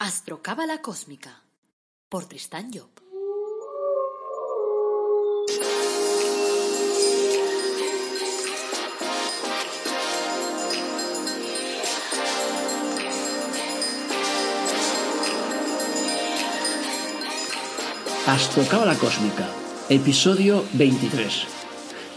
Astrocábala Cósmica por Tristán Job. Astrocábala Cósmica, episodio 23.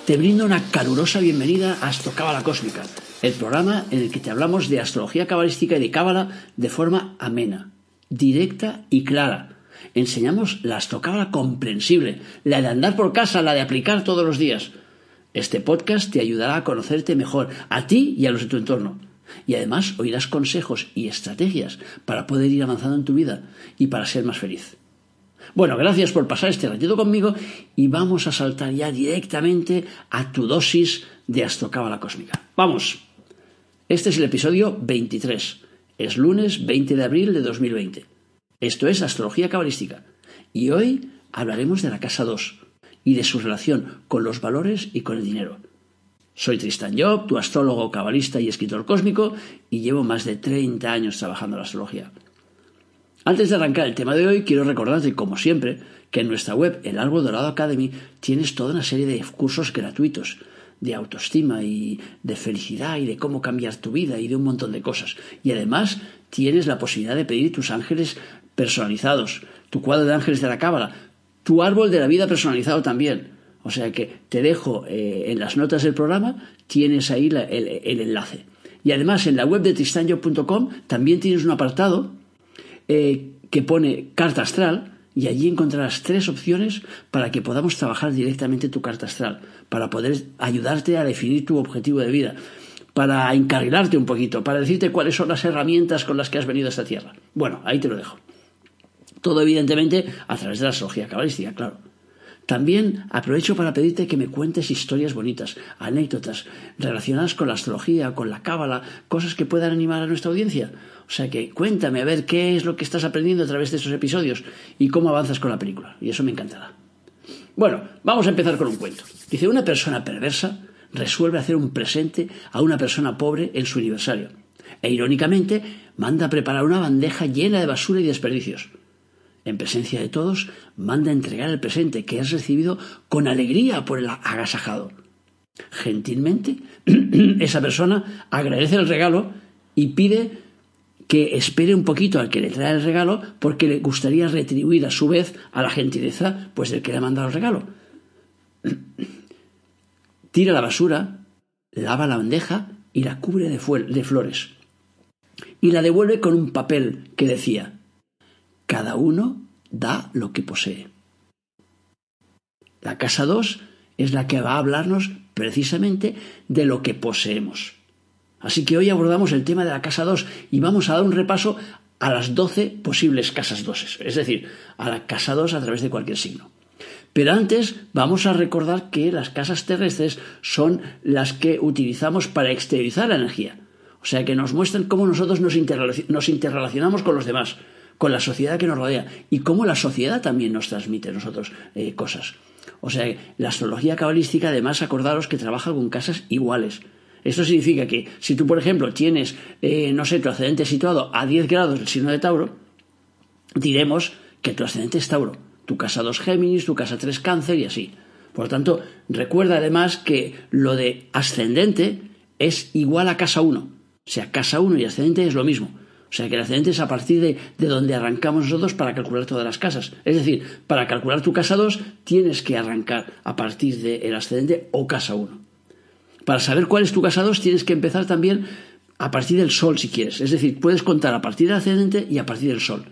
Te brindo una calurosa bienvenida a Astrocábala Cósmica, el programa en el que te hablamos de astrología cabalística y de cábala de forma amena, directa y clara. Enseñamos la astrocábala comprensible, la de andar por casa, la de aplicar todos los días. Este podcast te ayudará a conocerte mejor, a ti y a los de tu entorno. Y además oirás consejos y estrategias para poder ir avanzando en tu vida y para ser más feliz. Bueno, gracias por pasar este ratito conmigo y vamos a saltar ya directamente a tu dosis de astrocábala cósmica. Vamos. Este es el episodio 23. Es lunes 20 de abril de 2020. Esto es astrología cabalística. Y hoy hablaremos de la casa 2 y de su relación con los valores y con el dinero. Soy Tristan Job, tu astrólogo cabalista y escritor cósmico, y llevo más de 30 años trabajando en la astrología. Antes de arrancar el tema de hoy, quiero recordarte, como siempre, que en nuestra web, el Árbol Dorado Academy, tienes toda una serie de cursos gratuitos de autoestima y de felicidad y de cómo cambiar tu vida y de un montón de cosas. Y además tienes la posibilidad de pedir tus ángeles personalizados, tu cuadro de ángeles de la cábala, tu árbol de la vida personalizado también. O sea que te dejo eh, en las notas del programa, tienes ahí el, enlace. Y además en la web de tristanyo.com también tienes un apartado eh, que pone carta astral y allí encontrarás tres opciones para que podamos trabajar directamente tu carta astral, para poder ayudarte a definir tu objetivo de vida, para encarrilarte un poquito, para decirte cuáles son las herramientas con las que has venido a esta tierra. Bueno, ahí te lo dejo. Todo evidentemente a través de la astrología cabalística, claro. También aprovecho para pedirte que me cuentes historias bonitas, anécdotas relacionadas con la astrología, con la cábala, cosas que puedan animar a nuestra audiencia. O sea que cuéntame a ver qué es lo que estás aprendiendo a través de esos episodios y cómo avanzas con la película. Y eso me encantará. Bueno, vamos a empezar con un cuento. Dice, una persona perversa resuelve hacer un presente a una persona pobre en su aniversario. E irónicamente, manda a preparar una bandeja llena de basura y desperdicios. En presencia de todos, manda entregar el presente que has recibido con alegría por el agasajado. Gentilmente, esa persona agradece el regalo y pide que espere un poquito al que le trae el regalo porque le gustaría retribuir a su vez a la gentileza pues del que le ha mandado el regalo. Tira la basura, lava la bandeja y la cubre de flores. Y la devuelve con un papel que decía Cada uno da lo que posee. La casa 2 es la que va a hablarnos precisamente de lo que poseemos. Así que hoy abordamos el tema de la casa 2 y vamos a dar un repaso a las 12 posibles casas 2, es decir, a la casa 2 a través de cualquier signo. Pero antes vamos a recordar que las casas terrestres son las que utilizamos para exteriorizar la energía. O sea, que nos muestran cómo nosotros nos, interrelacionamos con los demás, con la sociedad que nos rodea y cómo la sociedad también nos transmite nosotros eh, cosas. O sea, la astrología cabalística, además, acordaros que trabaja con casas iguales. Esto significa que si tú, por ejemplo, tienes, eh, no sé, tu ascendente situado a 10 grados del signo de Tauro, diremos que tu ascendente es Tauro. Tu casa 2 Géminis, tu casa 3 Cáncer y así. Por lo tanto, recuerda además que lo de ascendente es igual a casa 1. O sea, casa 1 y ascendente es lo mismo. O sea, que el ascendente es a partir de, de, donde arrancamos nosotros para calcular todas las casas. Es decir, para calcular tu casa 2 tienes que arrancar a partir del ascendente o casa 1. Para saber cuál es tu casa 2 tienes que empezar también a partir del Sol si quieres. Es decir, puedes contar a partir del ascendente y a partir del Sol.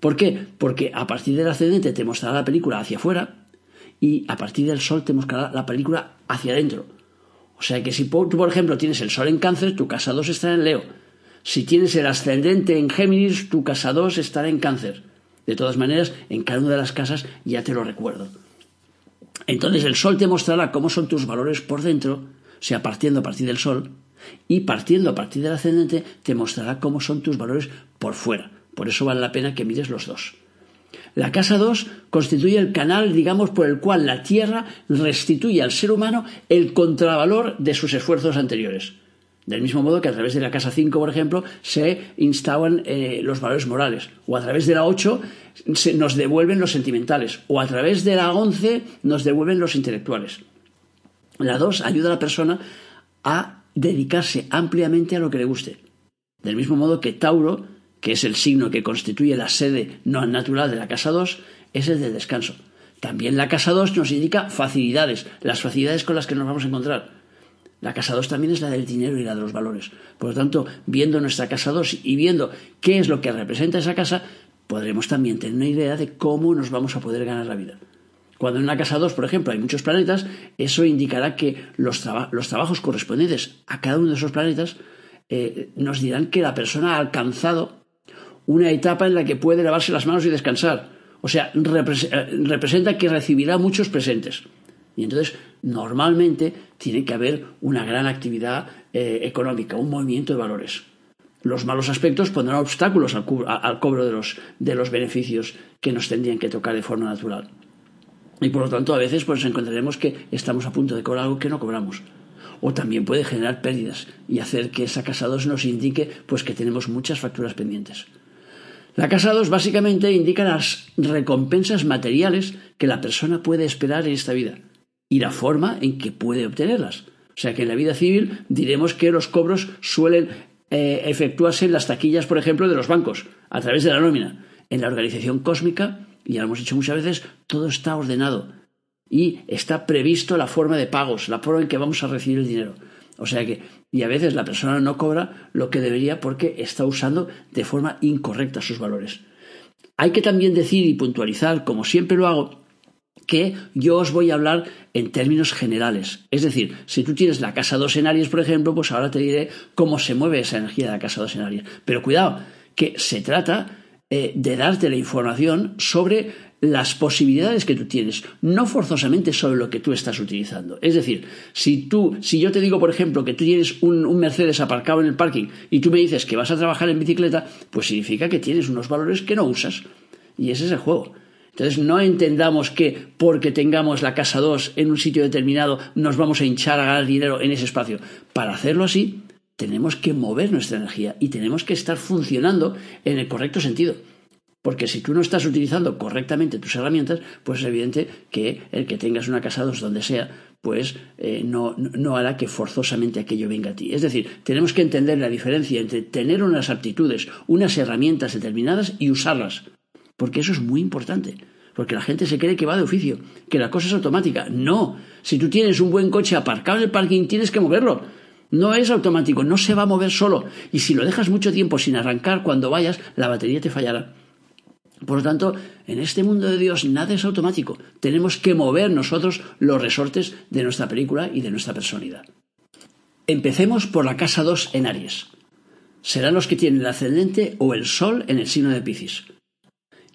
¿Por qué? Porque a partir del ascendente te mostrará la película hacia afuera y a partir del Sol te mostrará la película hacia adentro. O sea que si tú, por ejemplo, tienes el Sol en cáncer, tu casa 2 estará en Leo. Si tienes el ascendente en Géminis, tu casa 2 estará en cáncer. De todas maneras, en cada una de las casas ya te lo recuerdo. Entonces el Sol te mostrará cómo son tus valores por dentro o sea, partiendo a partir del Sol, y partiendo a partir del ascendente te mostrará cómo son tus valores por fuera. Por eso vale la pena que mires los dos. La casa 2 constituye el canal, digamos, por el cual la Tierra restituye al ser humano el contravalor de sus esfuerzos anteriores. Del mismo modo que a través de la casa 5, por ejemplo, se instauran eh, los valores morales. O a través de la 8 se nos devuelven los sentimentales. O a través de la 11 nos devuelven los intelectuales. La 2 ayuda a la persona a dedicarse ampliamente a lo que le guste. Del mismo modo que Tauro, que es el signo que constituye la sede no natural de la casa 2, es el del descanso. También la casa 2 nos indica facilidades, las facilidades con las que nos vamos a encontrar. La casa 2 también es la del dinero y la de los valores. Por lo tanto, viendo nuestra casa 2 y viendo qué es lo que representa esa casa, podremos también tener una idea de cómo nos vamos a poder ganar la vida. Cuando en una casa 2, por ejemplo, hay muchos planetas, eso indicará que los, trabajos correspondientes a cada uno de esos planetas eh, nos dirán que la persona ha alcanzado una etapa en la que puede lavarse las manos y descansar. O sea, eh, representa que recibirá muchos presentes. Y entonces, normalmente, tiene que haber una gran actividad eh, económica, un movimiento de valores. Los malos aspectos pondrán obstáculos al, cobro de los, de los, beneficios que nos tendrían que tocar de forma natural. Y por lo tanto, a veces pues, encontraremos que estamos a punto de cobrar algo que no cobramos. O también puede generar pérdidas y hacer que esa casa 2 nos indique pues, que tenemos muchas facturas pendientes. La casa 2 básicamente indica las recompensas materiales que la persona puede esperar en esta vida y la forma en que puede obtenerlas. O sea que en la vida civil diremos que los cobros suelen eh, efectuarse en las taquillas, por ejemplo, de los bancos, a través de la nómina. En la organización cósmica, ya lo hemos dicho muchas veces, todo está ordenado y está previsto la forma de pagos, la forma en que vamos a recibir el dinero. O sea que, y a veces la persona no cobra lo que debería porque está usando de forma incorrecta sus valores. Hay que también decir y puntualizar, como siempre lo hago, que yo os voy a hablar en términos generales. Es decir, si tú tienes la casa 2 en por ejemplo, pues ahora te diré cómo se mueve esa energía de la casa 2 en. Pero cuidado, que se trata eh, de darte la información sobre las posibilidades que tú tienes, no forzosamente sobre lo que tú estás utilizando. Es decir, si tú, si yo te digo, por ejemplo, que tú tienes un, un, Mercedes aparcado en el parking y tú me dices que vas a trabajar en bicicleta, pues significa que tienes unos valores que no usas. Y ese es el juego. Entonces no entendamos que porque tengamos la casa 2 en un sitio determinado nos vamos a hinchar a ganar dinero en ese espacio. Para hacerlo así, tenemos que mover nuestra energía y tenemos que estar funcionando en el correcto sentido. Porque si tú no estás utilizando correctamente tus herramientas, pues es evidente que el que tengas una casa 2 donde sea, pues eh, no, no hará que forzosamente aquello venga a ti. Es decir, tenemos que entender la diferencia entre tener unas aptitudes, unas herramientas determinadas y usarlas porque eso es muy importante. Porque la gente se cree que va de oficio, que la cosa es automática. No, si tú tienes un buen coche aparcado en el parking, tienes que moverlo. No es automático, no se va a mover solo. Y si lo dejas mucho tiempo sin arrancar, cuando vayas, la batería te fallará. Por lo tanto, en este mundo de Dios nada es automático. Tenemos que mover nosotros los resortes de nuestra película y de nuestra personalidad. Empecemos por la casa 2 en Aries. Serán los que tienen el ascendente o el sol en el signo de Piscis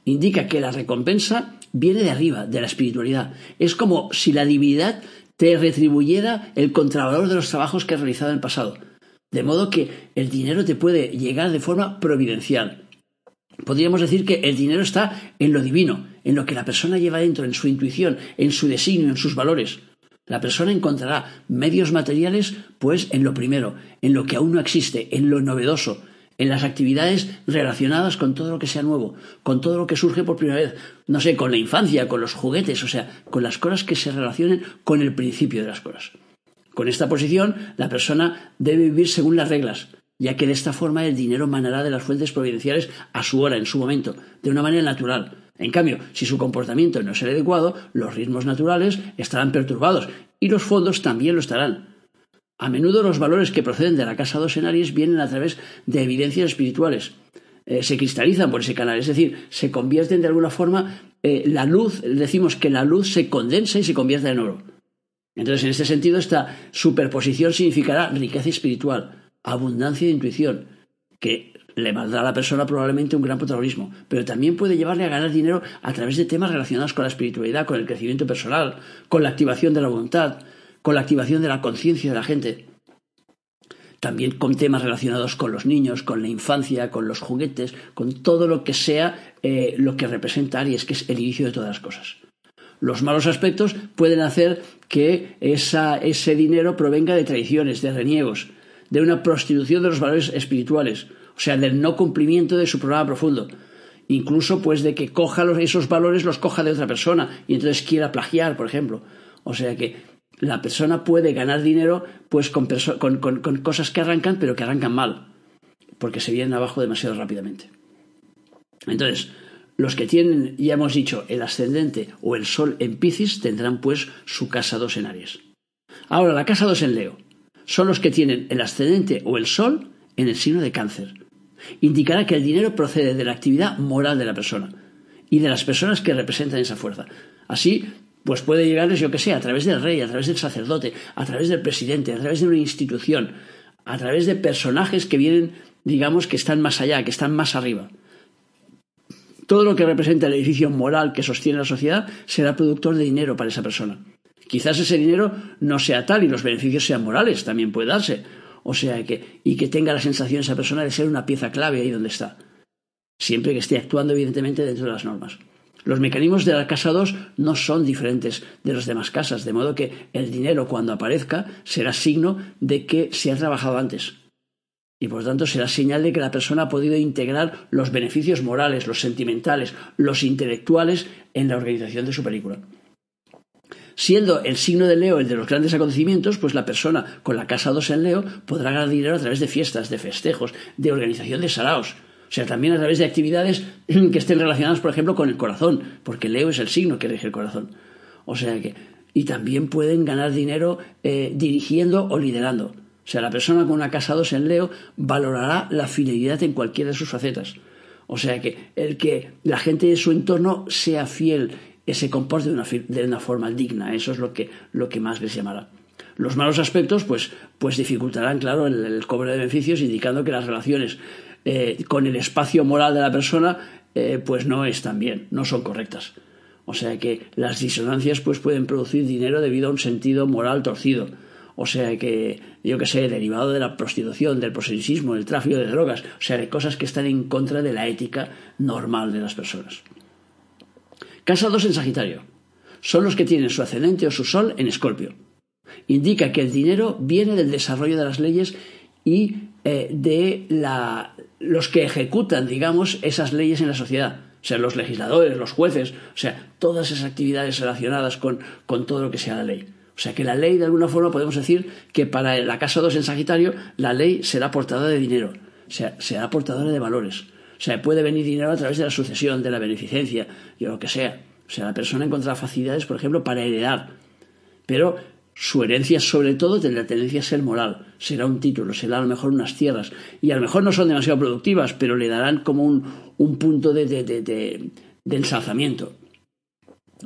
indica que la recompensa viene de arriba, de la espiritualidad. Es como si la divinidad te retribuyera el contravalor de los trabajos que has realizado en el pasado. De modo que el dinero te puede llegar de forma providencial. Podríamos decir que el dinero está en lo divino, en lo que la persona lleva dentro, en su intuición, en su designio, en sus valores. La persona encontrará medios materiales, pues, en lo primero, en lo que aún no existe, en lo novedoso, en las actividades relacionadas con todo lo que sea nuevo, con todo lo que surge por primera vez, no sé, con la infancia, con los juguetes, o sea, con las cosas que se relacionen con el principio de las cosas. Con esta posición, la persona debe vivir según las reglas, ya que de esta forma el dinero manará de las fuentes providenciales a su hora, en su momento, de una manera natural. En cambio, si su comportamiento no es el adecuado, los ritmos naturales estarán perturbados y los fondos también lo estarán. A menudo los valores que proceden de la casa 2 en Aries vienen a través de evidencias espirituales. Eh, se cristalizan por ese canal, es decir, se convierten de alguna forma, eh, la luz, decimos que la luz se condensa y se convierte en oro. Entonces, en este sentido, esta superposición significará riqueza espiritual, abundancia de intuición, que le valdrá a la persona probablemente un gran protagonismo, pero también puede llevarle a ganar dinero a través de temas relacionados con la espiritualidad, con el crecimiento personal, con la activación de la voluntad, con la activación de la conciencia de la gente. También con temas relacionados con los niños, con la infancia, con los juguetes, con todo lo que sea eh, lo que representa Aries, que es el inicio de todas las cosas. Los malos aspectos pueden hacer que ese dinero provenga de traiciones, de reniegos, de una prostitución de los valores espirituales, o sea, del no cumplimiento de su programa profundo. Incluso, pues, de que coja esos valores, los coja de otra persona y entonces quiera plagiar, por ejemplo. O sea que la persona puede ganar dinero, pues, con, con cosas que arrancan, pero que arrancan mal, porque se vienen abajo demasiado rápidamente. Entonces, los que tienen, ya hemos dicho, el ascendente o el sol en Piscis tendrán pues su casa 2 en Aries. Ahora, la casa 2 en Leo son los que tienen el ascendente o el sol en el signo de cáncer. Indicará que el dinero procede de la actividad moral de la persona y de las personas que representan esa fuerza. Así, pues puede llegarles, yo que sé, a través del rey, a través del sacerdote, a través del presidente, a través de una institución, a través de personajes que vienen, digamos, que están más allá, que están más arriba. Todo lo que representa el edificio moral que sostiene la sociedad será productor de dinero para esa persona. Quizás ese dinero no sea tal y los beneficios sean morales, también puede darse. O sea, que, y que tenga la sensación esa persona de ser una pieza clave ahí donde está. Siempre que esté actuando, evidentemente, dentro de las normas. Los mecanismos de la casa 2 no son diferentes de los demás casas, de modo que el dinero cuando aparezca será signo de que se ha trabajado antes. Y por tanto será señal de que la persona ha podido integrar los beneficios morales, los sentimentales, los intelectuales en la organización de su película. Siendo el signo de Leo el de los grandes acontecimientos, pues la persona con la casa 2 en Leo podrá ganar dinero a través de fiestas, de festejos, de organización de saraos. O sea, también a través de actividades que estén relacionadas, por ejemplo, con el corazón, porque Leo es el signo que rige el corazón. O sea que. Y también pueden ganar dinero eh, dirigiendo o liderando. O sea, la persona con una casa 2 en Leo valorará la fidelidad en cualquiera de sus facetas. O sea que el que la gente de su entorno sea fiel se comporte de una, de una, forma digna. Eso es lo que, lo que más les llamará. Los malos aspectos, pues, pues dificultarán, claro, el, cobro de beneficios, indicando que las relaciones eh, con el espacio moral de la persona, eh, pues no están bien, no son correctas. O sea que las disonancias, pues pueden producir dinero debido a un sentido moral torcido. O sea que, yo que sé, derivado de la prostitución, del proseltismo, del tráfico de drogas, o sea, de cosas que están en contra de la ética normal de las personas. Casados en Sagitario. Son los que tienen su ascendente o su sol en Escorpio. Indica que el dinero viene del desarrollo de las leyes y eh, de los que ejecutan, digamos, esas leyes en la sociedad. O sea, los legisladores, los jueces, o sea, todas esas actividades relacionadas con, con todo lo que sea la ley. O sea, que la ley, de alguna forma, podemos decir que para la casa 2 en Sagitario, la ley será portadora de dinero, o sea, será portadora de valores. O sea, puede venir dinero a través de la sucesión, de la beneficencia, y lo que sea. O sea, la persona encontrará facilidades, por ejemplo, para heredar. Pero su herencia, sobre todo, tendrá tendencia a ser moral. Será un título, será a lo mejor unas tierras. Y a lo mejor no son demasiado productivas, pero le darán como un, punto de, de, ensalzamiento.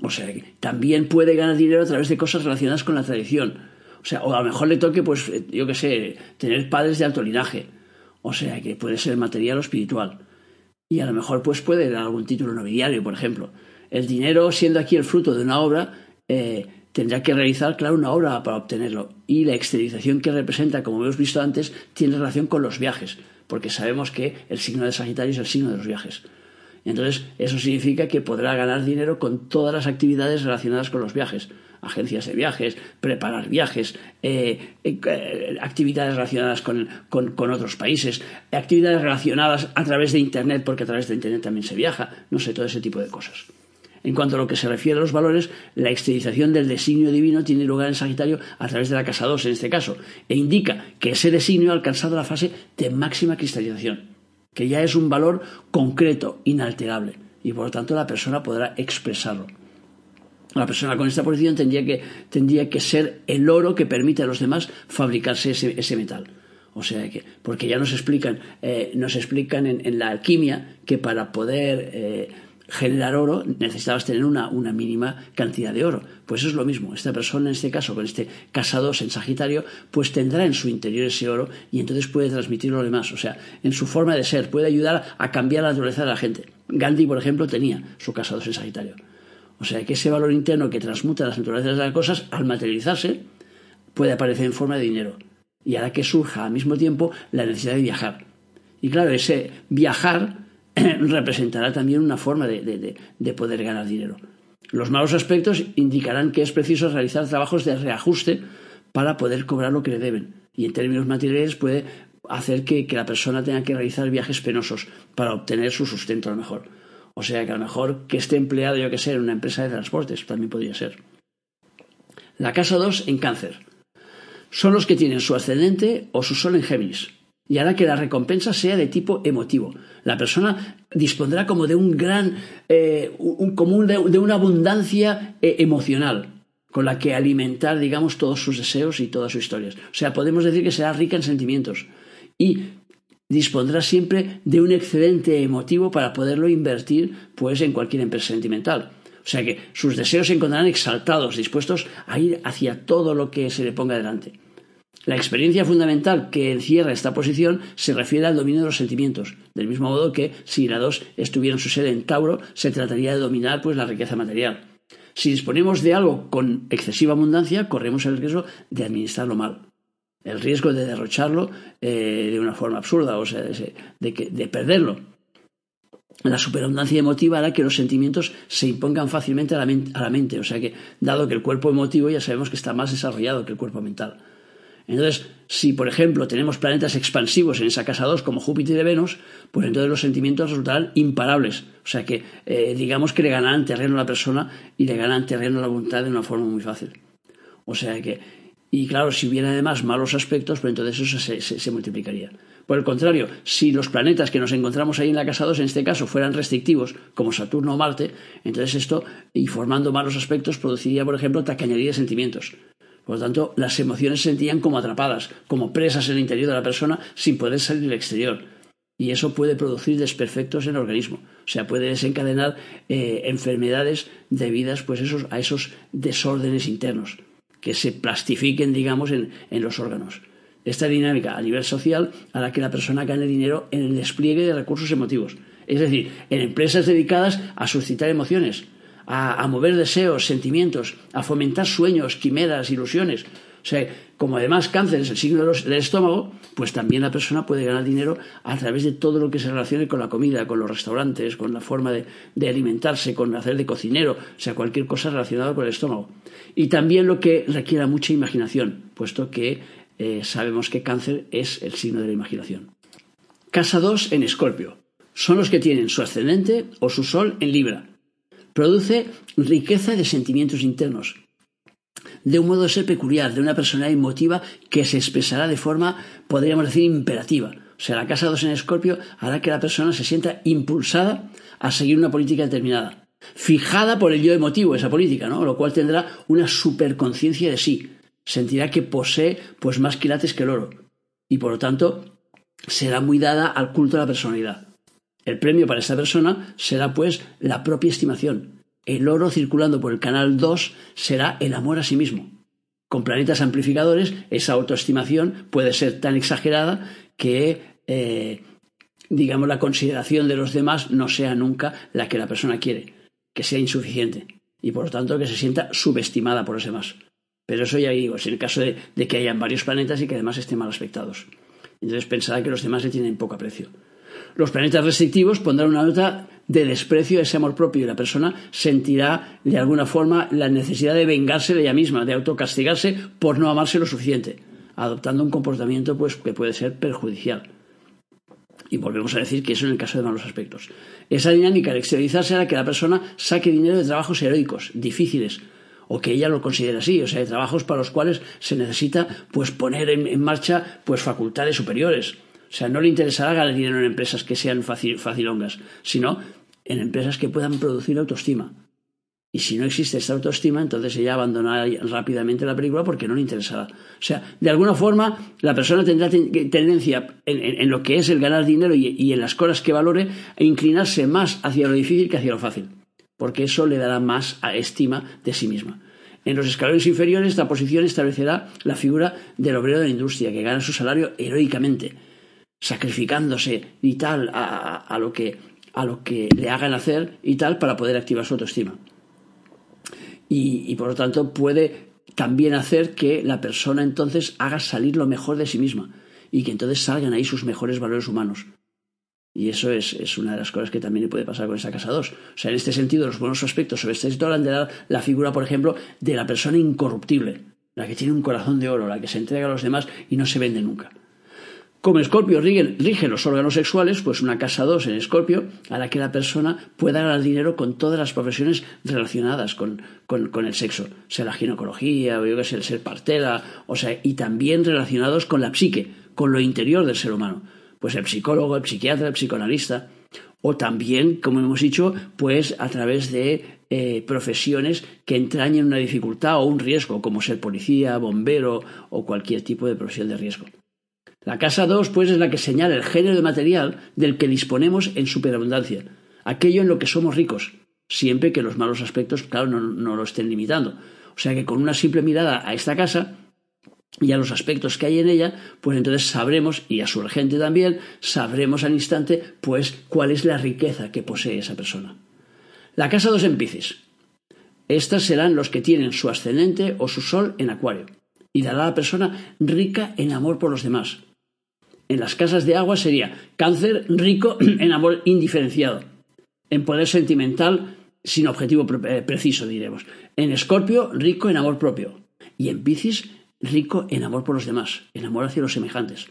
O sea, también puede ganar dinero a través de cosas relacionadas con la tradición. O sea, o a lo mejor le toque, pues, yo qué sé, tener padres de alto linaje. O sea, que puede ser material o espiritual y a lo mejor pues puede dar algún título nobiliario, por ejemplo. El dinero, siendo aquí el fruto de una obra, eh, tendrá que realizar, claro, una obra para obtenerlo. Y la exteriorización que representa, como hemos visto antes, tiene relación con los viajes, porque sabemos que el signo de Sagitario es el signo de los viajes. Entonces, eso significa que podrá ganar dinero con todas las actividades relacionadas con los viajes agencias de viajes, preparar viajes, eh, eh, actividades relacionadas con, otros países, actividades relacionadas a través de Internet, porque a través de Internet también se viaja, no sé, todo ese tipo de cosas. En cuanto a lo que se refiere a los valores, la exteriorización del designio divino tiene lugar en Sagitario a través de la casa 2 en este caso, e indica que ese designio ha alcanzado la fase de máxima cristalización, que ya es un valor concreto, inalterable, y por lo tanto la persona podrá expresarlo. La persona con esta posición tendría que, tendría que ser el oro que permite a los demás fabricarse ese, metal. O sea que, porque ya nos explican, eh, nos explican en, la alquimia que para poder eh, generar oro necesitabas tener una, una, mínima cantidad de oro. Pues eso es lo mismo. Esta persona, en este caso, con este casado en Sagitario, pues tendrá en su interior ese oro y entonces puede transmitirlo a demás. O sea, en su forma de ser, puede ayudar a cambiar la naturaleza de la gente. Gandhi, por ejemplo, tenía su casado en Sagitario. O sea que ese valor interno que transmuta las naturalezas de las cosas, al materializarse, puede aparecer en forma de dinero. Y hará que surja al mismo tiempo la necesidad de viajar. Y claro, ese viajar representará también una forma de, de, poder ganar dinero. Los malos aspectos indicarán que es preciso realizar trabajos de reajuste para poder cobrar lo que le deben. Y en términos materiales puede hacer que, la persona tenga que realizar viajes penosos para obtener su sustento a lo mejor. O sea que a lo mejor que esté empleado, yo que sé, en una empresa de transportes, también podría ser. La casa 2 en cáncer. Son los que tienen su ascendente o su sol en Géminis y hará que la recompensa sea de tipo emotivo. La persona dispondrá como de un gran, eh, un, común de, una abundancia eh, emocional con la que alimentar, digamos, todos sus deseos y todas sus historias. O sea, podemos decir que será rica en sentimientos y dispondrá siempre de un excedente emotivo para poderlo invertir, pues, en cualquier empresa sentimental. O sea que sus deseos se encontrarán exaltados, dispuestos a ir hacia todo lo que se le ponga delante. La experiencia fundamental que encierra esta posición se refiere al dominio de los sentimientos, del mismo modo que si la 2 estuviera en su sede en Tauro, se trataría de dominar pues, la riqueza material. Si disponemos de algo con excesiva abundancia, corremos el riesgo de administrarlo mal. El riesgo de derrocharlo eh, de una forma absurda, o sea, de, de perderlo. La superabundancia emotiva hará que los sentimientos se impongan fácilmente a la, a la mente, o sea que, dado que el cuerpo emotivo ya sabemos que está más desarrollado que el cuerpo mental. Entonces, si por ejemplo tenemos planetas expansivos en esa casa 2 como Júpiter y Venus, pues entonces los sentimientos resultarán imparables. O sea que eh, digamos que le ganarán terreno a la persona y le ganan terreno a la voluntad de una forma muy fácil. O sea que, y claro, si hubiera además malos aspectos, pues entonces eso se, se multiplicaría. Por el contrario, si los planetas que nos encontramos ahí en la casa 2, en este caso, fueran restrictivos, como Saturno o Marte, entonces esto, y formando malos aspectos, produciría, por ejemplo, tacañería de sentimientos. Por lo tanto, las emociones se sentían como atrapadas, como presas en el interior de la persona sin poder salir al exterior. Y eso puede producir desperfectos en el organismo. O sea, puede desencadenar eh, enfermedades debidas pues, a esos desórdenes internos, que se plastifiquen, digamos, en, en los órganos. Esta dinámica a nivel social hará que la persona gane dinero en el despliegue de recursos emotivos. Es decir, en empresas dedicadas a suscitar emociones, a, mover deseos, sentimientos, a fomentar sueños, quimeras, ilusiones. O sea, como además cáncer es el signo del estómago, pues también la persona puede ganar dinero a través de todo lo que se relacione con la comida, con los restaurantes, con la forma de, alimentarse, con hacer de cocinero, o sea, cualquier cosa relacionada con el estómago. Y también lo que requiera mucha imaginación, puesto que eh, sabemos que cáncer es el signo de la imaginación. Casa 2 en Escorpio. Son los que tienen su ascendente o su sol en Libra produce riqueza de sentimientos internos, de un modo de ser peculiar, de una personalidad emotiva que se expresará de forma, podríamos decir, imperativa. O sea, la casa 2 en Escorpio hará que la persona se sienta impulsada a seguir una política determinada, fijada por el yo emotivo, esa política, ¿no? Lo cual tendrá una superconciencia de sí. Sentirá que posee pues más quilates que el oro. Y por lo tanto, será muy dada al culto de la personalidad. El premio para esta persona será pues la propia estimación. El oro circulando por el canal 2 será el amor a sí mismo. Con planetas amplificadores, esa autoestimación puede ser tan exagerada que, eh, digamos, la consideración de los demás no sea nunca la que la persona quiere, que sea insuficiente y por lo tanto que se sienta subestimada por los demás. Pero eso ya digo, es el caso de, de que hayan varios planetas y que además estén mal aspectados. Entonces pensará que los demás le tienen poco aprecio. Los planetas restrictivos pondrán una nota de desprecio a ese amor propio y la persona sentirá de alguna forma la necesidad de vengarse de ella misma, de autocastigarse por no amarse lo suficiente, adoptando un comportamiento pues, que puede ser perjudicial. Y volvemos a decir que eso en el caso de malos aspectos. Esa dinámica de exteriorizarse hará que la persona saque dinero de trabajos heroicos, difíciles, o que ella lo considere así, o sea, de trabajos para los cuales se necesita pues poner en, en marcha pues facultades superiores, o sea, no le interesará ganar dinero en empresas que sean facilongas, sino en empresas que puedan producir autoestima. Y si no existe esta autoestima, entonces ella abandonará rápidamente la película porque no le interesará. O sea, de alguna forma, la persona tendrá tendencia en, lo que es el ganar dinero y, en las cosas que valore a inclinarse más hacia lo difícil que hacia lo fácil. Porque eso le dará más estima de sí misma. En los escalones inferiores, esta posición establecerá la figura del obrero de la industria, que gana su salario heroicamente sacrificándose y tal a, lo que, a lo que le hagan hacer y tal para poder activar su autoestima. Y, por lo tanto puede también hacer que la persona entonces haga salir lo mejor de sí misma y que entonces salgan ahí sus mejores valores humanos. Y eso es, es, una de las cosas que también le puede pasar con esa casa 2. O sea, en este sentido, los buenos aspectos sobre este hablan de dar la figura, por ejemplo, de la persona incorruptible. la que tiene un corazón de oro, la que se entrega a los demás y no se vende nunca. Como Escorpio rige, los órganos sexuales, pues una casa 2 en Escorpio hará que la persona pueda ganar dinero con todas las profesiones relacionadas con, el sexo, sea la ginecología, o yo que sé, el ser partera, o sea, y también relacionados con la psique, con lo interior del ser humano. Pues el psicólogo, el psiquiatra, el psicoanalista, o también, como hemos dicho, pues a través de eh, profesiones que entrañen una dificultad o un riesgo, como ser policía, bombero o cualquier tipo de profesión de riesgo. La casa 2, pues, es la que señala el género de material del que disponemos en superabundancia, aquello en lo que somos ricos, siempre que los malos aspectos, claro, no, lo estén limitando. O sea que con una simple mirada a esta casa y a los aspectos que hay en ella, pues entonces sabremos, y a su regente también, sabremos al instante, pues, cuál es la riqueza que posee esa persona. La casa 2 en Piscis. Estas serán los que tienen su ascendente o su sol en Acuario, y dará a la persona rica en amor por los demás, en las casas de agua sería cáncer rico en amor indiferenciado, en poder sentimental sin objetivo eh, preciso, diremos. En escorpio, rico en amor propio. Y en Piscis, rico en amor por los demás, en amor hacia los semejantes.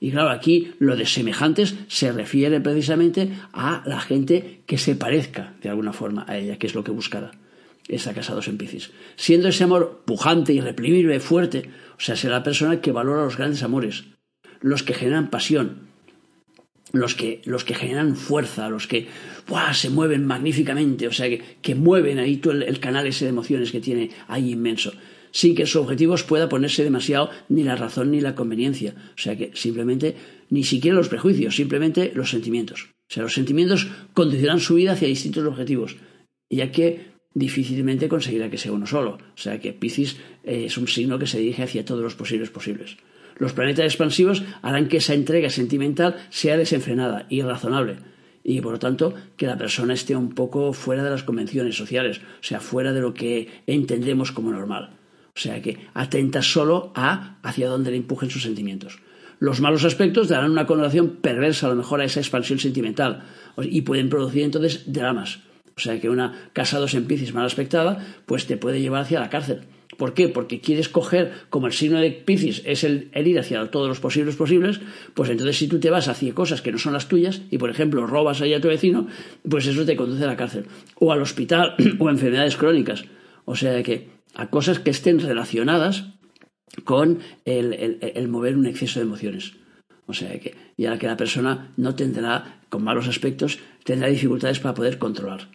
Y claro, aquí lo de semejantes se refiere precisamente a la gente que se parezca de alguna forma a ella, que es lo que buscará esa casados en Piscis. Siendo ese amor pujante, irreprimible, fuerte, o sea, será la persona que valora los grandes amores, los que generan pasión, los que, los que generan fuerza, los que se mueven magníficamente, o sea, que, mueven ahí todo el, canal ese de emociones que tiene ahí inmenso, sin que sus objetivos pueda ponerse demasiado ni la razón ni la conveniencia, o sea, que simplemente ni siquiera los prejuicios, simplemente los sentimientos. O sea, los sentimientos condicionan su vida hacia distintos objetivos, ya que difícilmente conseguirá que sea uno solo. O sea que Piscis eh, es un signo que se dirige hacia todos los posibles posibles. Los planetas expansivos harán que esa entrega sentimental sea desenfrenada y razonable y por lo tanto que la persona esté un poco fuera de las convenciones sociales, o sea, fuera de lo que entendemos como normal. O sea, que atenta solo a hacia dónde le empujen sus sentimientos. Los malos aspectos darán una connotación perversa a lo mejor a esa expansión sentimental y pueden producir entonces dramas. O sea que una casados en Piscis mal aspectada pues te puede llevar hacia la cárcel ¿Por qué? Porque quieres coger, como el signo de Piscis es el, ir hacia todos los posibles posibles, pues entonces si tú te vas hacia cosas que no son las tuyas y, por ejemplo, robas ahí a tu vecino, pues eso te conduce a la cárcel. O al hospital o a enfermedades crónicas. O sea que a cosas que estén relacionadas con el, mover un exceso de emociones. O sea que ya que la persona no tendrá, con malos aspectos, tendrá dificultades para poder controlar.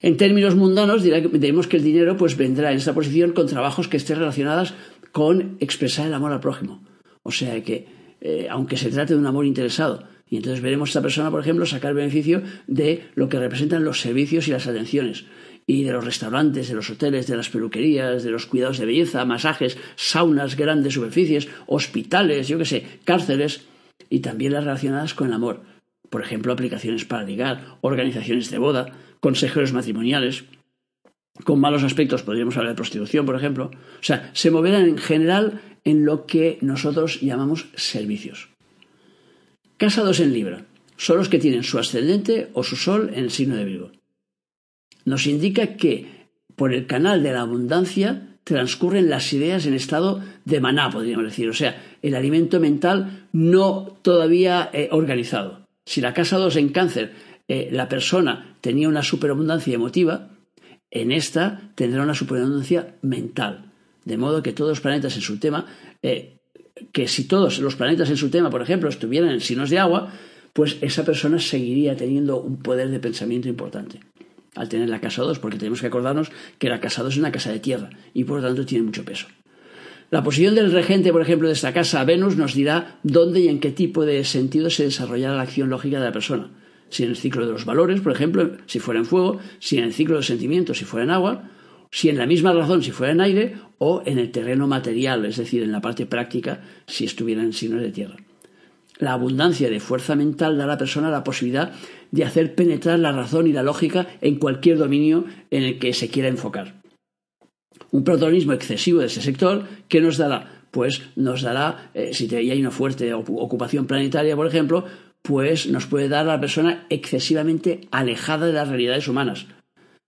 En términos mundanos, diremos que el dinero pues, vendrá en esta posición con trabajos que estén relacionados con expresar el amor al prójimo. O sea que, eh, aunque se trate de un amor interesado, y entonces veremos a esta persona, por ejemplo, sacar beneficio de lo que representan los servicios y las atenciones, y de los restaurantes, de los hoteles, de las peluquerías, de los cuidados de belleza, masajes, saunas, grandes superficies, hospitales, yo qué sé, cárceles, y también las relacionadas con el amor. Por ejemplo, aplicaciones para ligar, organizaciones de boda, consejeros matrimoniales. Con malos aspectos podríamos hablar de prostitución, por ejemplo. O sea, se moverán en general en lo que nosotros llamamos servicios. Casados en Libra son los que tienen su ascendente o su sol en el signo de Virgo. Nos indica que por el canal de la abundancia transcurren las ideas en estado de maná, podríamos decir, o sea, el alimento mental no todavía eh, organizado. Si la casa 2 en cáncer eh, la persona tenía una superabundancia emotiva, en esta tendrá una superabundancia mental. De modo que todos los planetas en su tema, eh, que si todos los planetas en su tema, por ejemplo, estuvieran en signos de agua, pues esa persona seguiría teniendo un poder de pensamiento importante al tener la casa 2, porque tenemos que acordarnos que la casa 2 es una casa de tierra y por lo tanto tiene mucho peso. La posición del regente, por ejemplo, de esta casa, Venus, nos dirá dónde y en qué tipo de sentido se desarrollará la acción lógica de la persona si en el ciclo de los valores, por ejemplo, si fuera en fuego, si en el ciclo de sentimientos, si fuera en agua, si en la misma razón, si fuera en aire, o en el terreno material, es decir, en la parte práctica, si estuviera en signos de tierra. La abundancia de fuerza mental da a la persona la posibilidad de hacer penetrar la razón y la lógica en cualquier dominio en el que se quiera enfocar. Un protagonismo excesivo de ese sector que nos dará pues nos dará, eh, si hay una fuerte ocupación planetaria, por ejemplo, pues nos puede dar a la persona excesivamente alejada de las realidades humanas.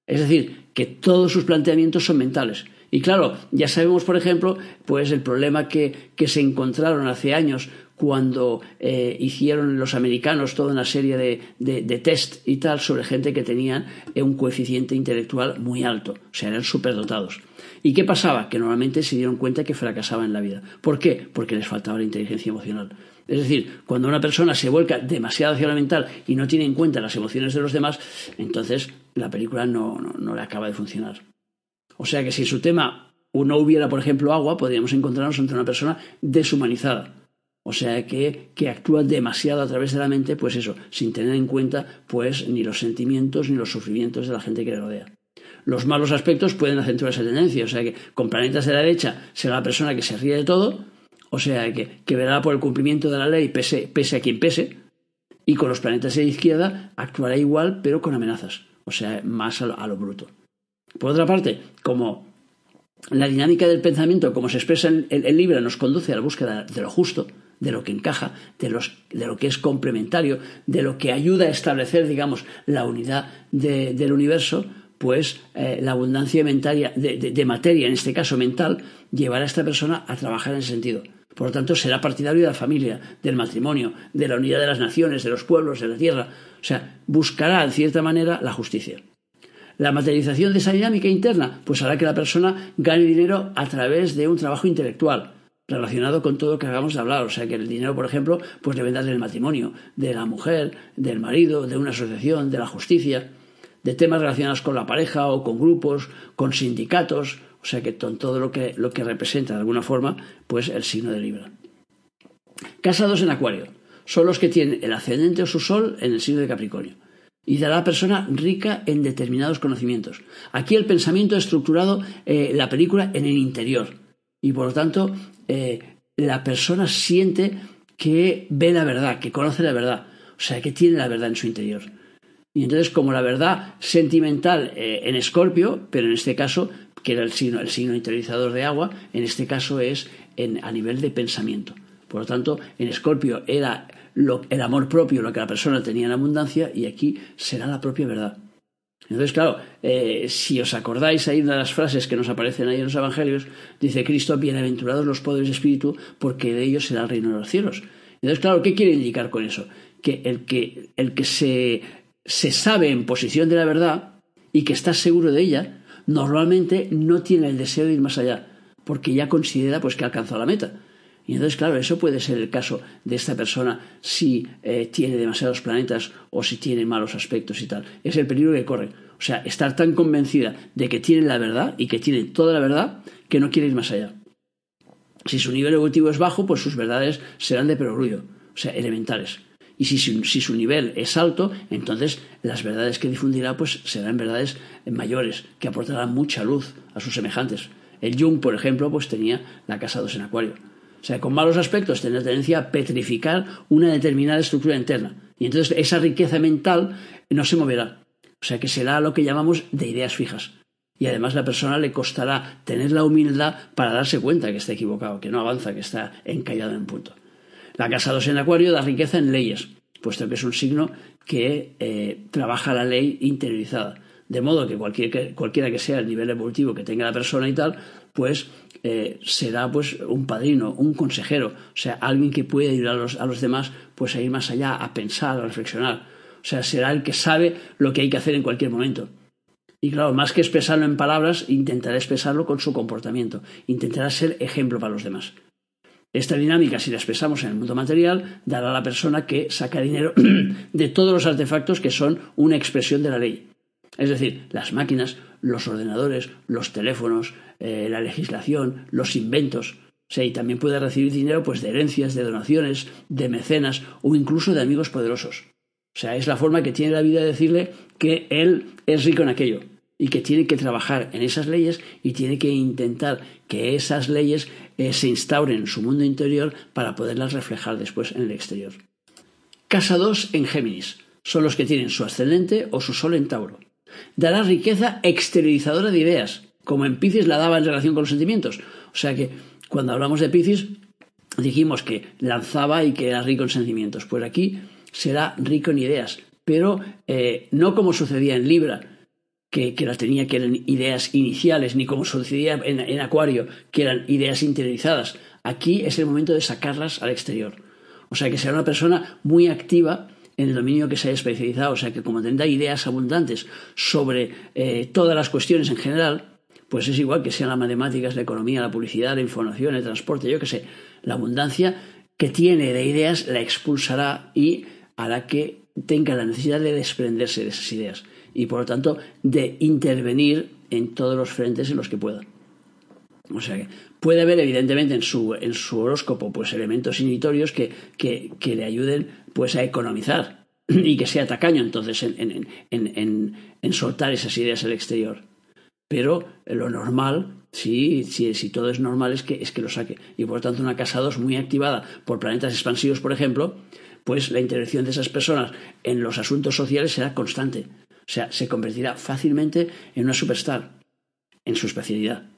Es decir, que todos sus planteamientos son mentales Y claro, ya sabemos, por ejemplo, pues el problema que, que se encontraron hace años cuando eh, hicieron los americanos toda una serie de, de, test y tal sobre gente que tenían eh, un coeficiente intelectual muy alto, o sea, eran superdotados. ¿Y qué pasaba? Que normalmente se dieron cuenta que fracasaban en la vida. ¿Por qué? Porque les faltaba la inteligencia emocional. Es decir, cuando una persona se vuelca demasiado hacia lo mental y no tiene en cuenta las emociones de los demás, entonces la película no, le acaba de funcionar. O sea que si su tema no hubiera, por ejemplo, agua, podríamos encontrarnos ante una persona deshumanizada o sea que, que, actúa demasiado a través de la mente, pues eso, sin tener en cuenta pues ni los sentimientos ni los sufrimientos de la gente que le rodea. Los malos aspectos pueden acentuar esa tendencia, o sea que con planetas de la derecha será la persona que se ríe de todo, o sea que, que verá por el cumplimiento de la ley pese, pese a quien pese, y con los planetas de izquierda actuará igual pero con amenazas, o sea, más a lo, a lo bruto. Por otra parte, como la dinámica del pensamiento, como se expresa en el libro, nos conduce a la búsqueda de lo justo, de lo que encaja, de, lo que es complementario, de lo que ayuda a establecer, digamos, la unidad del universo, pues eh, la abundancia de, de, materia, en este caso mental, llevará a esta persona a trabajar en ese sentido. Por lo tanto, será partidario de la familia, del matrimonio, de la unidad de las naciones, de los pueblos, de la tierra. O sea, buscará, en cierta manera, la justicia. La materialización de esa dinámica interna, pues hará que la persona gane dinero a través de un trabajo intelectual, relacionado con todo lo que acabamos de hablar. O sea, que el dinero, por ejemplo, pues debe del matrimonio, de la mujer, del marido, de una asociación, de la justicia, de temas relacionados con la pareja o con grupos, con sindicatos, o sea, que con todo lo que, lo que representa de alguna forma, pues el signo de Libra. Casados en Acuario. Son los que tienen el ascendente o su sol en el signo de Capricornio. Y a la persona rica en determinados conocimientos. Aquí el pensamiento ha estructurado eh, la película en el interior. Y por lo tanto, eh, la persona siente que ve la verdad, que conoce la verdad, o sea, que tiene la verdad en su interior. Y entonces, como la verdad sentimental eh, en Escorpio, pero en este caso, que era el signo, el signo interiorizador de agua, en este caso es a nivel de pensamiento. Por lo tanto, en Escorpio era el amor propio lo que la persona tenía en abundancia y aquí será la propia verdad. Entonces, claro, eh, si os acordáis ahí de las frases que nos aparecen ahí en los Evangelios, dice Cristo, bienaventurados los pobres de espíritu, porque de ellos será el reino de los cielos. Entonces, claro, ¿qué quiere indicar con eso? Que el que, el que se, se sabe en posición de la verdad y que está seguro de ella, normalmente no tiene el deseo de ir más allá, porque ya considera pues, que ha alcanzado la meta. Y entonces, claro, eso puede ser el caso de esta persona si eh, tiene demasiados planetas o si tiene malos aspectos y tal. Es el peligro que corre. O sea, estar tan convencida de que tiene la verdad y que tiene toda la verdad que no quiere ir más allá. Si su nivel evolutivo es bajo, pues sus verdades serán de perogrullo, o sea, elementales. Y si su, si su, nivel es alto, entonces las verdades que difundirá pues serán verdades mayores, que aportarán mucha luz a sus semejantes. El Jung, por ejemplo, pues tenía la casa 2 en Acuario. O sea, con malos aspectos tiene la tendencia a petrificar una determinada estructura interna. Y entonces esa riqueza mental no se moverá. O sea, que será lo que llamamos de ideas fijas. Y además la persona le costará tener la humildad para darse cuenta que está equivocado, que no avanza, que está encallado en punto. La casa 2 en Acuario da riqueza en leyes, puesto que es un signo que eh, trabaja la ley interiorizada. De modo que, cualquiera que sea el nivel evolutivo que tenga la persona y tal, pues eh, será pues un padrino, un consejero, o sea, alguien que puede ayudar a los, demás pues a ir más allá, a pensar, a reflexionar. O sea, será el que sabe lo que hay que hacer en cualquier momento. Y claro, más que expresarlo en palabras, intentará expresarlo con su comportamiento, intentará ser ejemplo para los demás. Esta dinámica, si la expresamos en el mundo material, dará a la persona que saca dinero de todos los artefactos que son una expresión de la ley. Es decir, las máquinas, los ordenadores, los teléfonos, eh, la legislación, los inventos. O sea, y también puede recibir dinero pues, de herencias, de donaciones, de mecenas o incluso de amigos poderosos. O sea, es la forma que tiene la vida de decirle que él es rico en aquello y que tiene que trabajar en esas leyes y tiene que intentar que esas leyes eh, se instauren en su mundo interior para poderlas reflejar después en el exterior. Casa 2 en Géminis. Son los que tienen su ascendente o su sol en Tauro dará riqueza exteriorizadora de ideas, como en Piscis la daba en relación con los sentimientos. O sea que cuando hablamos de Piscis dijimos que lanzaba y que era rico en sentimientos. Pues aquí será rico en ideas, pero eh, no como sucedía en Libra, que, la tenía, que eran ideas iniciales, ni como sucedía en, en Acuario, que eran ideas interiorizadas. Aquí es el momento de sacarlas al exterior. O sea, que sea una persona muy activa en el dominio que se haya especializado, o sea que como tendrá ideas abundantes sobre eh, todas las cuestiones en general, pues es igual que sean las matemáticas, la economía, la publicidad, la información, el transporte, yo qué sé, la abundancia que tiene de ideas la expulsará y hará que tenga la necesidad de desprenderse de esas ideas y por lo tanto de intervenir en todos los frentes en los que pueda. O sea que puede haber evidentemente en su, en su horóscopo pues elementos inhibitorios que, que, que le ayuden pues a economizar y que sea tacaño entonces en, en, en, soltar esas ideas al exterior. Pero lo normal, si, si, si, todo es normal, es que, es que lo saque. Y por lo tanto, una casa 2 muy activada por planetas expansivos, por ejemplo, pues la intervención de esas personas en los asuntos sociales será constante. O sea, se convertirá fácilmente en una superstar en su especialidad.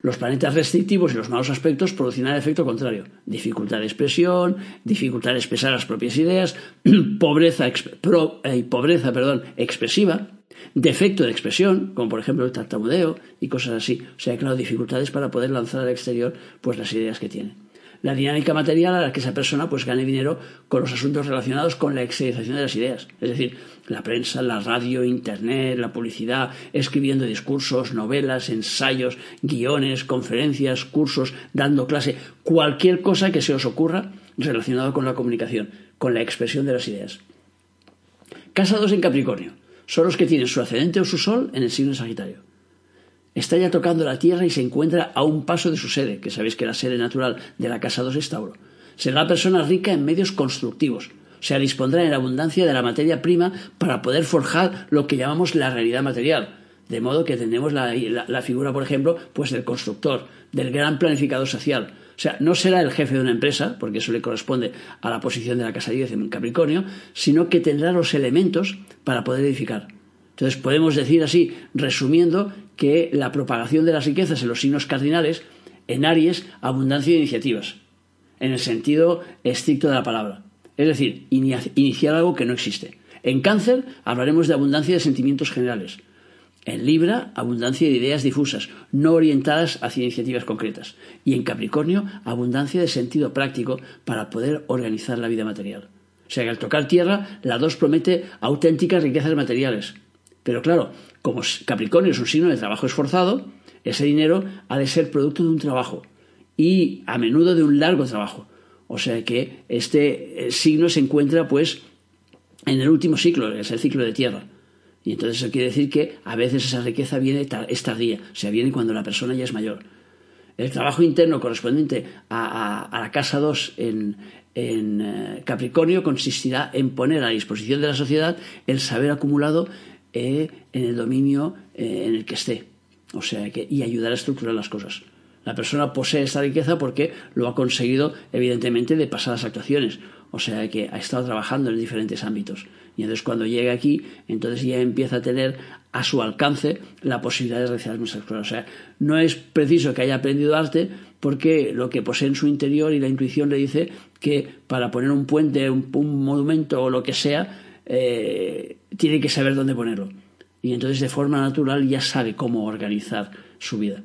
Los planetas restrictivos y los malos aspectos producirán el efecto contrario. Dificultad de expresión, dificultad de expresar las propias ideas, pobreza, eh, pobreza perdón, expresiva, defecto de expresión, como por ejemplo el tartamudeo y cosas así. O sea, claro, dificultades para poder lanzar al exterior pues las ideas que tiene la dinámica material a la que esa persona pues gane dinero con los asuntos relacionados con la exteriorización de las ideas. Es decir, la prensa, la radio, internet, la publicidad, escribiendo discursos, novelas, ensayos, guiones, conferencias, cursos, dando clase, cualquier cosa que se os ocurra relacionado con la comunicación, con la expresión de las ideas. Casados en Capricornio. Son los que tienen su ascendente o su sol en el signo Sagitario está ya tocando la tierra y se encuentra a un paso de su sede, que sabéis que la sede natural de la casa 2 es Tauro. Será persona rica en medios constructivos, o sea, dispondrá en abundancia de la materia prima para poder forjar lo que llamamos la realidad material. De modo que tenemos la, figura, por ejemplo, pues del constructor, del gran planificador social. O sea, no será el jefe de una empresa, porque eso le corresponde a la posición de la casa 10 en Capricornio, sino que tendrá los elementos para poder edificar. Entonces podemos decir así, resumiendo, que la propagación de las riquezas en los signos cardinales, en Aries, abundancia de iniciativas, en el sentido estricto de la palabra. Es decir, iniciar algo que no existe. En Cáncer hablaremos de abundancia de sentimientos generales. En Libra, abundancia de ideas difusas, no orientadas hacia iniciativas concretas. Y en Capricornio, abundancia de sentido práctico para poder organizar la vida material. O sea que al tocar tierra, la 2 promete auténticas riquezas materiales, pero claro, como Capricornio es un signo de trabajo esforzado, ese dinero ha de ser producto de un trabajo y a menudo de un largo trabajo. O sea que este eh, signo se encuentra pues en el último ciclo, es el ciclo de tierra. Y entonces eso quiere decir que a veces esa riqueza viene es tardía, o sea, viene cuando la persona ya es mayor. El trabajo interno correspondiente a, la casa 2 en, en eh, Capricornio consistirá en poner a disposición de la sociedad el saber acumulado en el dominio eh, en el que esté. O sea, que, y ayudar a estructurar las cosas. La persona posee esta riqueza porque lo ha conseguido, evidentemente, de pasadas actuaciones. O sea, que ha estado trabajando en diferentes ámbitos. Y entonces cuando llega aquí, entonces ya empieza a tener a su alcance la posibilidad de realizar muchas cosas. O sea, no es preciso que haya aprendido arte porque lo que posee en su interior y la intuición le dice que para poner un puente, un, un monumento o lo que sea, eh, tiene que saber dónde ponerlo. Y entonces de forma natural ya sabe cómo organizar su vida.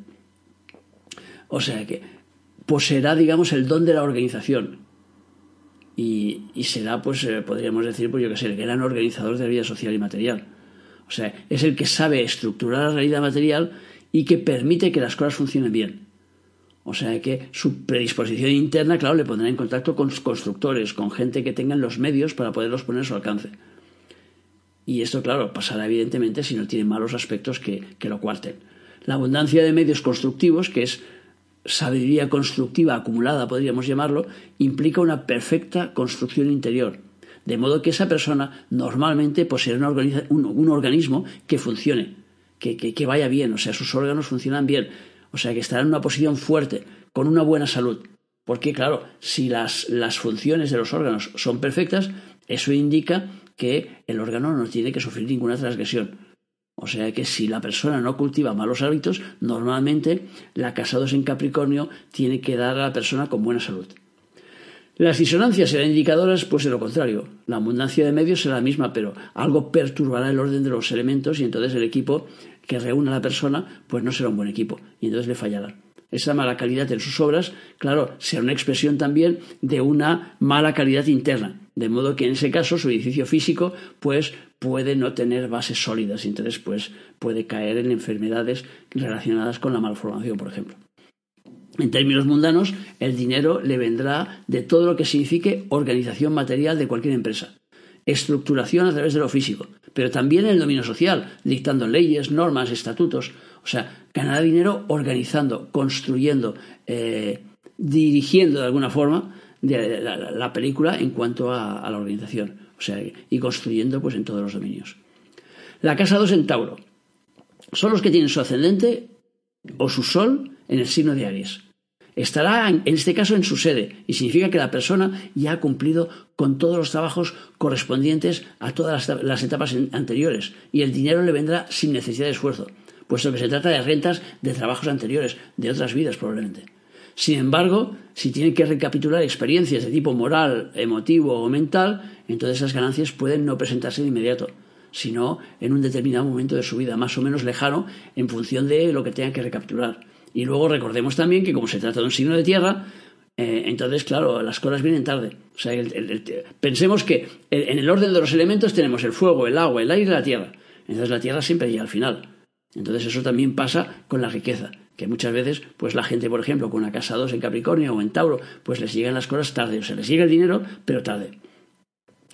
O sea que poseerá, digamos, el don de la organización. Y, será, pues, eh, podríamos decir, pues yo que sé, el gran organizador de la vida social y material. O sea, es el que sabe estructurar la realidad material y que permite que las cosas funcionen bien. O sea que su predisposición interna, claro, le pondrá en contacto con constructores, con gente que tengan los medios para poderlos poner a su alcance. Y esto, claro, pasará evidentemente si no tiene malos aspectos que, que lo cuarten. La abundancia de medios constructivos, que es sabiduría constructiva acumulada, podríamos llamarlo, implica una perfecta construcción interior. De modo que esa persona normalmente poseerá un, un, organismo que funcione, que, que, que, vaya bien, o sea, sus órganos funcionan bien, o sea, que estará en una posición fuerte, con una buena salud. Porque, claro, si las, las funciones de los órganos son perfectas, eso indica que el órgano no tiene que sufrir ninguna transgresión. O sea que si la persona no cultiva malos hábitos, normalmente la casados en Capricornio tiene que dar a la persona con buena salud. Las disonancias serán indicadoras, pues de lo contrario. La abundancia de medios será la misma, pero algo perturbará el orden de los elementos y entonces el equipo que reúna a la persona, pues no será un buen equipo y entonces le fallará. Esa mala calidad en sus obras, claro, será una expresión también de una mala calidad interna, de modo que en ese caso su edificio físico, pues puede no tener bases sólidas y entonces pues puede caer en enfermedades relacionadas con la malformación, por ejemplo. En términos mundanos, el dinero le vendrá de todo lo que signifique organización material de cualquier empresa, estructuración a través de lo físico, pero también en el dominio social, dictando leyes, normas, estatutos. O sea, ganar dinero organizando, construyendo, eh, dirigiendo de alguna forma la, película en cuanto a, a, la organización. O sea, y construyendo pues en todos los dominios. La casa 2 en Tauro. Son los que tienen su ascendente o su sol en el signo de Aries estará en este caso en su sede y significa que la persona ya ha cumplido con todos los trabajos correspondientes a todas las, etapas anteriores y el dinero le vendrá sin necesidad de esfuerzo, puesto que se trata de rentas de trabajos anteriores, de otras vidas probablemente. Sin embargo, si tiene que recapitular experiencias de tipo moral, emotivo o mental, entonces esas ganancias pueden no presentarse de inmediato, sino en un determinado momento de su vida, más o menos lejano, en función de lo que tenga que recapitular. Y luego recordemos también que como se trata de un signo de tierra, eh, entonces, claro, las cosas vienen tarde. O sea, pensemos que en el orden de los elementos tenemos el fuego, el agua, el aire y la tierra. Entonces la tierra siempre llega al final. Entonces eso también pasa con la riqueza, que muchas veces, pues la gente, por ejemplo, con una casa 2 en Capricornio o en Tauro, pues les llegan las cosas tarde, o sea, les llega el dinero, pero tarde.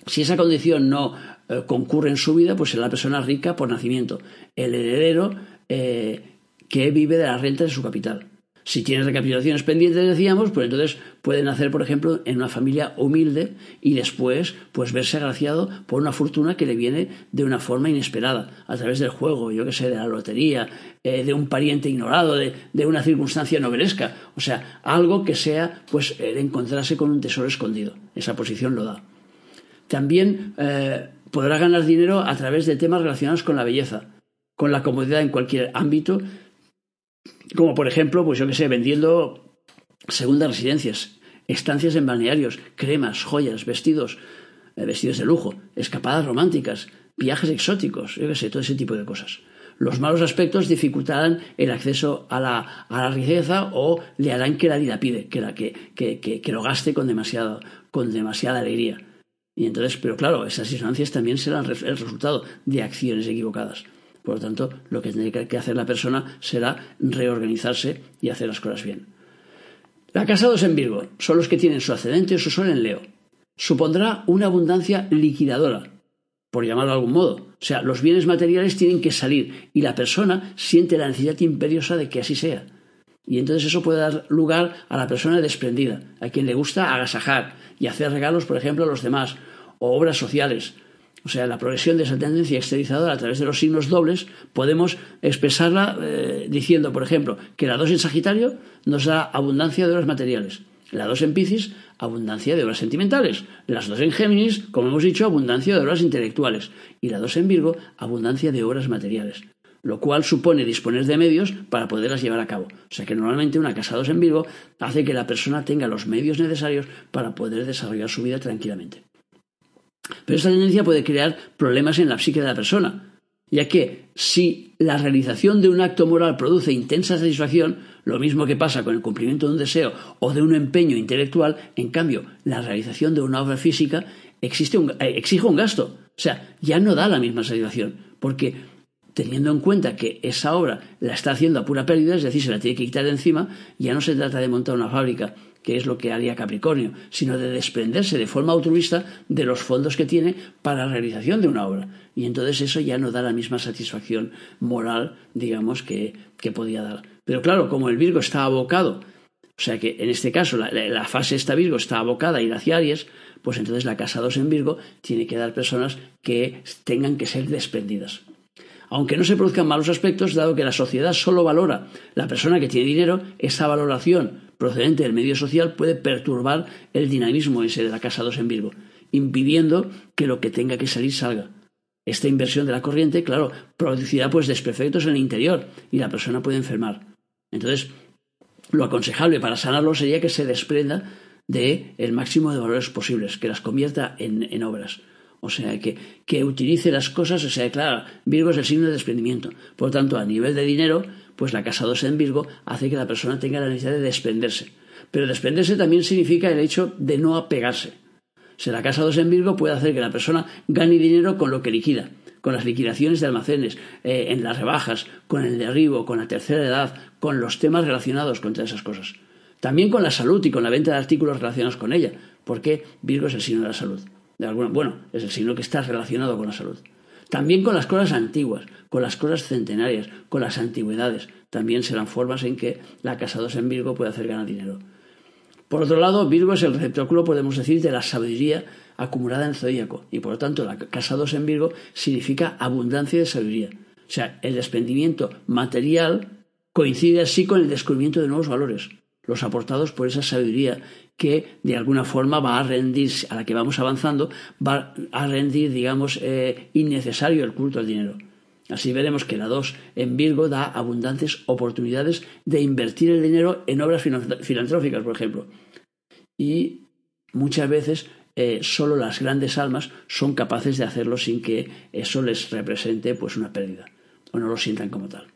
Si esa condición no eh, concurre en su vida, pues será la persona rica por nacimiento. El heredero eh, que vive de la renta de su capital. Si tiene recapitulaciones pendientes, decíamos, pues entonces puede nacer, por ejemplo, en una familia humilde y después pues verse agraciado por una fortuna que le viene de una forma inesperada, a través del juego, yo que sé, de la lotería, eh, de un pariente ignorado, de, una circunstancia novelesca, o sea, algo que sea pues el encontrarse con un tesoro escondido. Esa posición lo da. También eh, podrá ganar dinero a través de temas relacionados con la belleza, con la comodidad en cualquier ámbito como por ejemplo, pues yo que sé, vendiendo segundas residencias, estancias en balnearios, cremas, joyas, vestidos, eh, vestidos de lujo, escapadas románticas, viajes exóticos, yo que sé, todo ese tipo de cosas. Los malos aspectos dificultarán el acceso a la, a la riqueza o le harán que la dilapide, que, la, que, que, que, lo gaste con demasiada, con demasiada alegría. Y entonces, pero claro, esas disonancias también serán el resultado de acciones equivocadas. Por lo tanto, lo que tiene que hacer la persona será reorganizarse y hacer las cosas bien. La casados en Virgo son los que tienen su ascendente o su sol en Leo. Supondrá una abundancia liquidadora, por llamarlo de algún modo. O sea, los bienes materiales tienen que salir y la persona siente la necesidad imperiosa de que así sea. Y entonces eso puede dar lugar a la persona desprendida, a quien le gusta agasajar y hacer regalos, por ejemplo, a los demás, o obras sociales, o sea, la progresión de esa tendencia exteriorizadora a través de los signos dobles, podemos expresarla eh, diciendo, por ejemplo, que la 2 en Sagitario nos da abundancia de obras materiales, la 2 en Piscis, abundancia de obras sentimentales, las 2 en Géminis, como hemos dicho, abundancia de obras intelectuales, y la 2 en Virgo, abundancia de obras materiales lo cual supone disponer de medios para poderlas llevar a cabo. O sea que normalmente una casa 2 en Virgo hace que la persona tenga los medios necesarios para poder desarrollar su vida tranquilamente. Pero esta tendencia puede crear problemas en la psique de la persona, ya que si la realización de un acto moral produce intensa satisfacción, lo mismo que pasa con el cumplimiento de un deseo o de un empeño intelectual, en cambio, la realización de una obra física eh, exige un gasto. O sea, ya no da la misma satisfacción, porque teniendo en cuenta que esa obra la está haciendo a pura pérdida, es decir, se la tiene que quitar de encima, ya no se trata de montar una fábrica que es lo que haría Capricornio, sino de desprenderse de forma altruista de los fondos que tiene para la realización de una obra. Y entonces eso ya no da la misma satisfacción moral, digamos, que, que podía dar. Pero claro, como el Virgo está abocado, o sea que en este caso la, fase esta Virgo está abocada a ir hacia Aries, pues entonces la casa 2 en Virgo tiene que dar personas que tengan que ser desprendidas aunque no se produzcan malos aspectos, dado que la sociedad solo valora la persona que tiene dinero, esa valoración procedente del medio social puede perturbar el dinamismo ese de la casa 2 en Virgo, impidiendo que lo que tenga que salir salga. Esta inversión de la corriente, claro, producirá pues desperfectos en el interior y la persona puede enfermar. Entonces, lo aconsejable para sanarlo sería que se desprenda de el máximo de valores posibles, que las convierta en, obras. O sea, que, que utilice las cosas, o sea, claro, Virgo es el signo de desprendimiento. Por lo tanto, a nivel de dinero, pues la casa 2 en Virgo hace que la persona tenga la necesidad de desprenderse. Pero desprenderse también significa el hecho de no apegarse. Sea, la casa 2 en Virgo puede hacer que la persona gane dinero con lo que liquida con las liquidaciones de almacenes, eh, en las rebajas, con el derribo, con la tercera edad, con los temas relacionados con todas esas cosas. También con la salud y con la venta de artículos relacionados con ella, porque Virgo es el signo de la salud. Bueno, es el signo que está relacionado con la salud. También con las cosas antiguas, con las cosas centenarias, con las antigüedades. También serán formas en que la casa 2 en Virgo puede hacer ganar dinero. Por otro lado, Virgo es el receptáculo, podemos decir, de la sabiduría acumulada en el zodíaco. Y por lo tanto, la casa 2 en Virgo significa abundancia de sabiduría. O sea, el desprendimiento material coincide así con el descubrimiento de nuevos valores, los aportados por esa sabiduría que de alguna forma va a rendir, a la que vamos avanzando, va a rendir, digamos, eh, innecesario el culto al dinero. Así veremos que la 2 en Virgo da abundantes oportunidades de invertir el dinero en obras filantróficas, por ejemplo. Y muchas veces eh, solo las grandes almas son capaces de hacerlo sin que eso les represente pues una pérdida o no lo sientan como tal.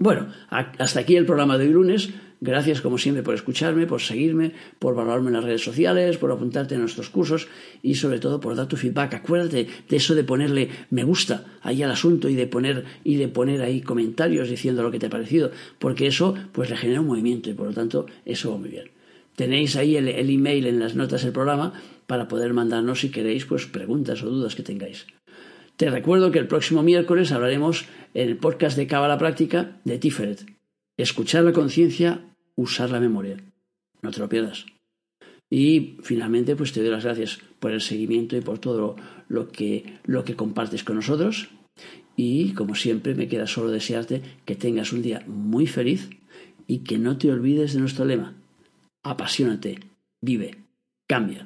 Bueno, hasta aquí el programa de hoy lunes. Gracias como siempre por escucharme, por seguirme, por valorarme en las redes sociales, por apuntarte a nuestros cursos y sobre todo por dar tu feedback. Acuérdate de eso de ponerle me gusta ahí al asunto y de poner y de poner ahí comentarios diciendo lo que te ha parecido, porque eso pues le genera un movimiento y por lo tanto eso va muy bien. Tenéis ahí el, email en las notas del programa para poder mandarnos si queréis pues preguntas o dudas que tengáis. Te recuerdo que el próximo miércoles hablaremos en el podcast de Cábala Práctica de Tiferet. Escuchar la conciencia, usar la memoria. No te lo pierdas. Y finalmente, pues te doy las gracias por el seguimiento y por todo lo que, lo que compartes con nosotros. Y como siempre, me queda solo desearte que tengas un día muy feliz y que no te olvides de nuestro lema apasionate, vive, cambia.